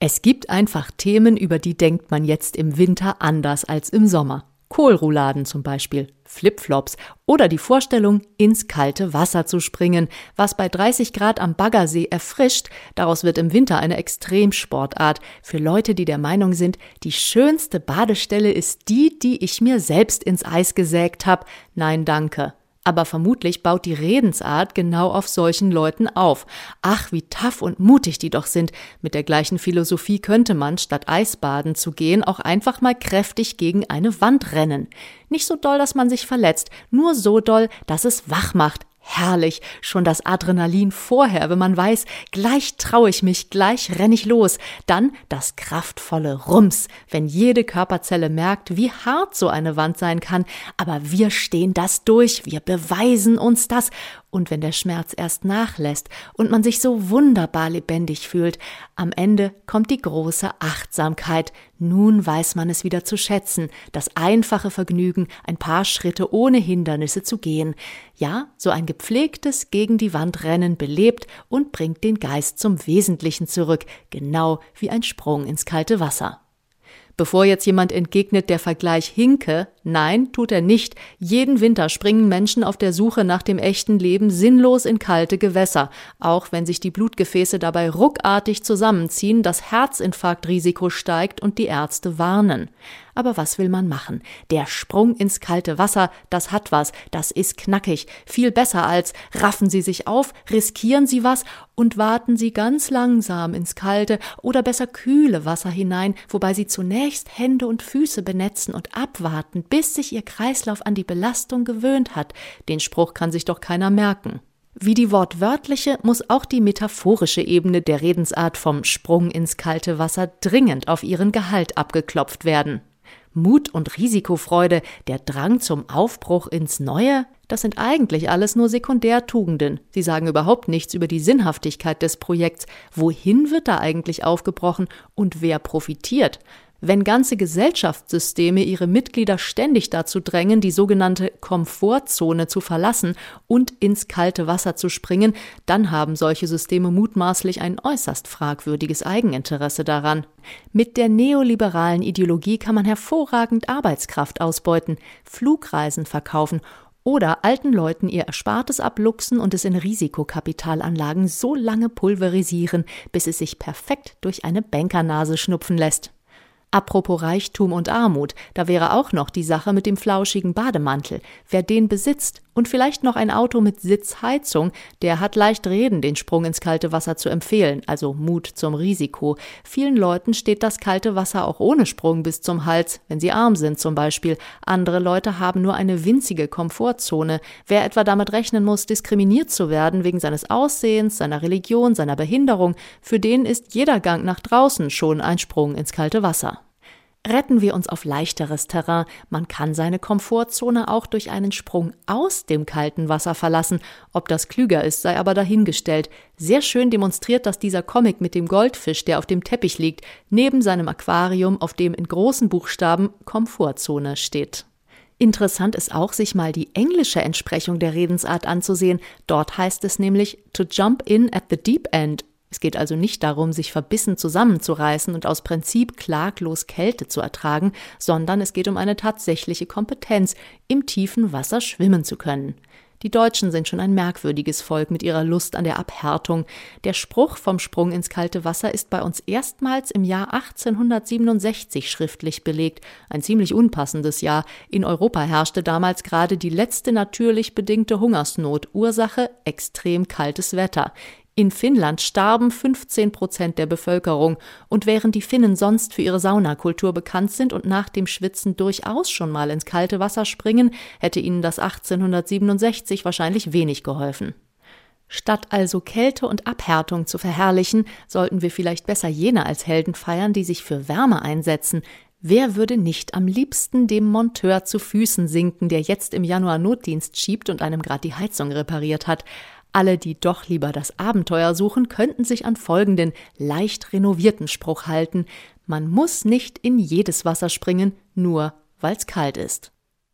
Es gibt einfach Themen, über die denkt man jetzt im Winter anders als im Sommer. Kohlrouladen zum Beispiel, Flipflops oder die Vorstellung, ins kalte Wasser zu springen, was bei 30 Grad am Baggersee erfrischt. Daraus wird im Winter eine Extremsportart für Leute, die der Meinung sind, die schönste Badestelle ist die, die ich mir selbst ins Eis gesägt habe. Nein, danke aber vermutlich baut die Redensart genau auf solchen Leuten auf. Ach, wie tough und mutig die doch sind. Mit der gleichen Philosophie könnte man, statt Eisbaden zu gehen, auch einfach mal kräftig gegen eine Wand rennen. Nicht so doll, dass man sich verletzt, nur so doll, dass es wach macht, Herrlich, schon das Adrenalin vorher, wenn man weiß, gleich traue ich mich, gleich renn ich los. Dann das kraftvolle Rums, wenn jede Körperzelle merkt, wie hart so eine Wand sein kann. Aber wir stehen das durch, wir beweisen uns das und wenn der Schmerz erst nachlässt und man sich so wunderbar lebendig fühlt, am Ende kommt die große Achtsamkeit. Nun weiß man es wieder zu schätzen, das einfache Vergnügen, ein paar Schritte ohne Hindernisse zu gehen. Ja, so ein gepflegtes gegen die Wand rennen belebt und bringt den Geist zum Wesentlichen zurück, genau wie ein Sprung ins kalte Wasser. Bevor jetzt jemand entgegnet, der Vergleich hinke, nein, tut er nicht. Jeden Winter springen Menschen auf der Suche nach dem echten Leben sinnlos in kalte Gewässer, auch wenn sich die Blutgefäße dabei ruckartig zusammenziehen, das Herzinfarktrisiko steigt und die Ärzte warnen. Aber was will man machen? Der Sprung ins kalte Wasser, das hat was, das ist knackig, viel besser als raffen Sie sich auf, riskieren Sie was und warten Sie ganz langsam ins kalte oder besser kühle Wasser hinein, wobei Sie zunächst Hände und Füße benetzen und abwarten, bis sich Ihr Kreislauf an die Belastung gewöhnt hat. Den Spruch kann sich doch keiner merken. Wie die wortwörtliche muss auch die metaphorische Ebene der Redensart vom Sprung ins kalte Wasser dringend auf ihren Gehalt abgeklopft werden. Mut und Risikofreude, der Drang zum Aufbruch ins Neue, das sind eigentlich alles nur Sekundärtugenden. Sie sagen überhaupt nichts über die Sinnhaftigkeit des Projekts. Wohin wird da eigentlich aufgebrochen und wer profitiert? Wenn ganze Gesellschaftssysteme ihre Mitglieder ständig dazu drängen, die sogenannte Komfortzone zu verlassen und ins kalte Wasser zu springen, dann haben solche Systeme mutmaßlich ein äußerst fragwürdiges Eigeninteresse daran. Mit der neoliberalen Ideologie kann man hervorragend Arbeitskraft ausbeuten, Flugreisen verkaufen oder alten Leuten ihr Erspartes abluchsen und es in Risikokapitalanlagen so lange pulverisieren, bis es sich perfekt durch eine Bankernase schnupfen lässt. Apropos Reichtum und Armut, da wäre auch noch die Sache mit dem flauschigen Bademantel. Wer den besitzt und vielleicht noch ein Auto mit Sitzheizung, der hat leicht reden, den Sprung ins kalte Wasser zu empfehlen, also Mut zum Risiko. Vielen Leuten steht das kalte Wasser auch ohne Sprung bis zum Hals, wenn sie arm sind zum Beispiel. Andere Leute haben nur eine winzige Komfortzone. Wer etwa damit rechnen muss, diskriminiert zu werden wegen seines Aussehens, seiner Religion, seiner Behinderung, für den ist jeder Gang nach draußen schon ein Sprung ins kalte Wasser. Retten wir uns auf leichteres Terrain. Man kann seine Komfortzone auch durch einen Sprung aus dem kalten Wasser verlassen. Ob das klüger ist, sei aber dahingestellt. Sehr schön demonstriert das dieser Comic mit dem Goldfisch, der auf dem Teppich liegt, neben seinem Aquarium, auf dem in großen Buchstaben Komfortzone steht. Interessant ist auch, sich mal die englische Entsprechung der Redensart anzusehen. Dort heißt es nämlich to jump in at the deep end es geht also nicht darum, sich verbissen zusammenzureißen und aus Prinzip klaglos Kälte zu ertragen, sondern es geht um eine tatsächliche Kompetenz, im tiefen Wasser schwimmen zu können. Die Deutschen sind schon ein merkwürdiges Volk mit ihrer Lust an der Abhärtung. Der Spruch vom Sprung ins kalte Wasser ist bei uns erstmals im Jahr 1867 schriftlich belegt. Ein ziemlich unpassendes Jahr. In Europa herrschte damals gerade die letzte natürlich bedingte Hungersnot. Ursache extrem kaltes Wetter. In Finnland starben 15 Prozent der Bevölkerung, und während die Finnen sonst für ihre Saunakultur bekannt sind und nach dem Schwitzen durchaus schon mal ins kalte Wasser springen, hätte ihnen das 1867 wahrscheinlich wenig geholfen. Statt also Kälte und Abhärtung zu verherrlichen, sollten wir vielleicht besser jene als Helden feiern, die sich für Wärme einsetzen. Wer würde nicht am liebsten dem Monteur zu Füßen sinken, der jetzt im Januar Notdienst schiebt und einem grad die Heizung repariert hat? Alle, die doch lieber das Abenteuer suchen, könnten sich an folgenden leicht renovierten Spruch halten. Man muss nicht in jedes Wasser springen, nur weil's kalt ist.